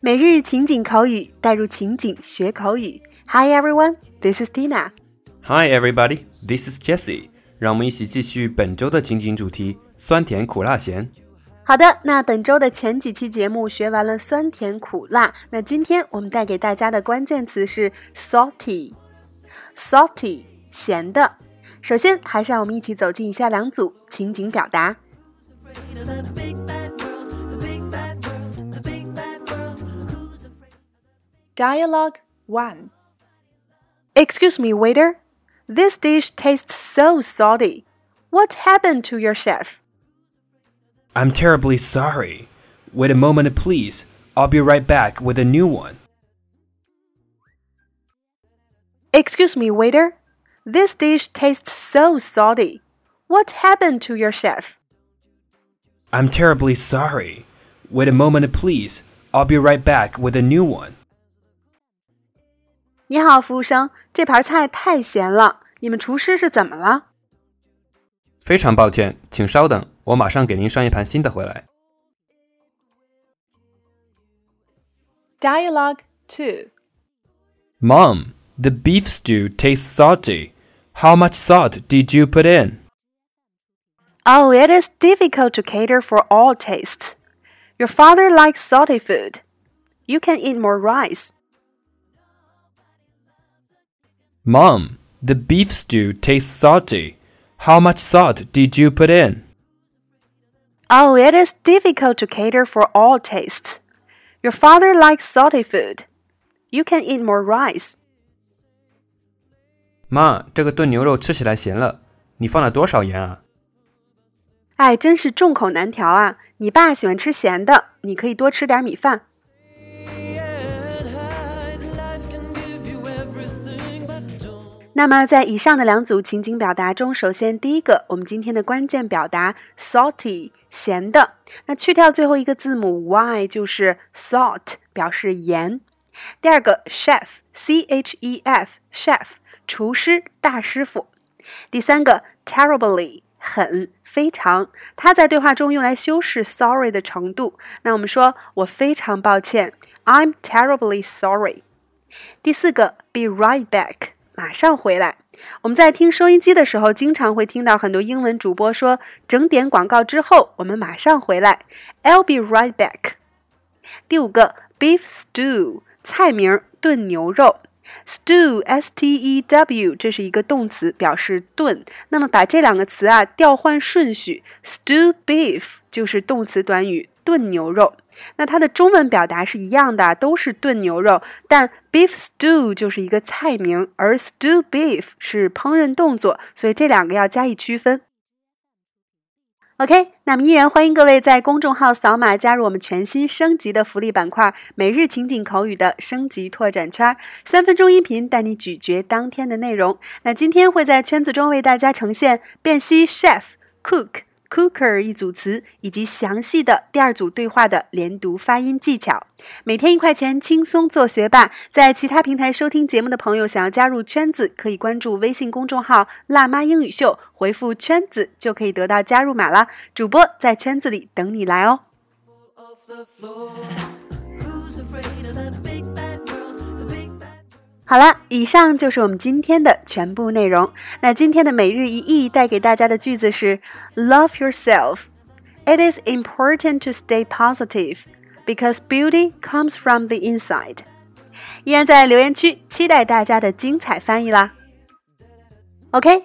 每日情景口语，带入情景学口语。Hi everyone, this is Tina. Hi everybody, this is Jessie. 让我们一起继续本周的情景主题：酸甜苦辣咸。好的，那本周的前几期节目学完了酸甜苦辣，那今天我们带给大家的关键词是 salty，salty 咸的。首先，还是让我们一起走进以下两组情景表达。Dialogue 1 Excuse me, waiter. This dish tastes so salty. What happened to your chef? I'm terribly sorry. Wait a moment, please. I'll be right back with a new one. Excuse me, waiter. This dish tastes so salty. What happened to your chef? I'm terribly sorry. Wait a moment, please. I'll be right back with a new one. 你好，服务生，这盘菜太咸了，你们厨师是怎么了？非常抱歉，请稍等，我马上给您上一盘新的回来。Dialogue two. Mom, the beef stew tastes salty. How much salt did you put in? Oh, it is difficult to cater for all tastes. Your father likes salty food. You can eat more rice. Mom, the beef stew tastes salty. How much salt did you put in? Oh, it is difficult to cater for all tastes. Your father likes salty food. You can eat more rice. 妈，这个炖牛肉吃起来咸了，你放了多少盐啊？哎，真是众口难调啊！你爸喜欢吃咸的，你可以多吃点米饭。那么，在以上的两组情景表达中，首先第一个，我们今天的关键表达 salty 咸的，那去掉最后一个字母 y 就是 salt 表示盐。第二个 chef c h e f chef 厨师大师傅。第三个 terribly 很非常，它在对话中用来修饰 sorry 的程度。那我们说我非常抱歉，I'm terribly sorry。第四个 be right back。马上回来。我们在听收音机的时候，经常会听到很多英文主播说：“整点广告之后，我们马上回来。” I'll be right back。第五个，beef stew，菜名炖牛肉。stew，s-t-e-w，这是一个动词，表示炖。那么把这两个词啊调换顺序，stew beef 就是动词短语。炖牛肉，那它的中文表达是一样的，都是炖牛肉，但 beef stew 就是一个菜名，而 stew beef 是烹饪动作，所以这两个要加以区分。OK，那么依然欢迎各位在公众号扫码加入我们全新升级的福利板块——每日情景口语的升级拓展圈，三分钟音频带你咀嚼当天的内容。那今天会在圈子中为大家呈现辨析 chef、cook。Cooker 一组词以及详细的第二组对话的连读发音技巧，每天一块钱，轻松做学霸。在其他平台收听节目的朋友，想要加入圈子，可以关注微信公众号“辣妈英语秀”，回复“圈子”就可以得到加入码啦。主播在圈子里等你来哦。好了，以上就是我们今天的全部内容。那今天的每日一译带给大家的句子是：Love yourself. It is important to stay positive because beauty comes from the inside. 依然在留言区期待大家的精彩翻译啦。OK，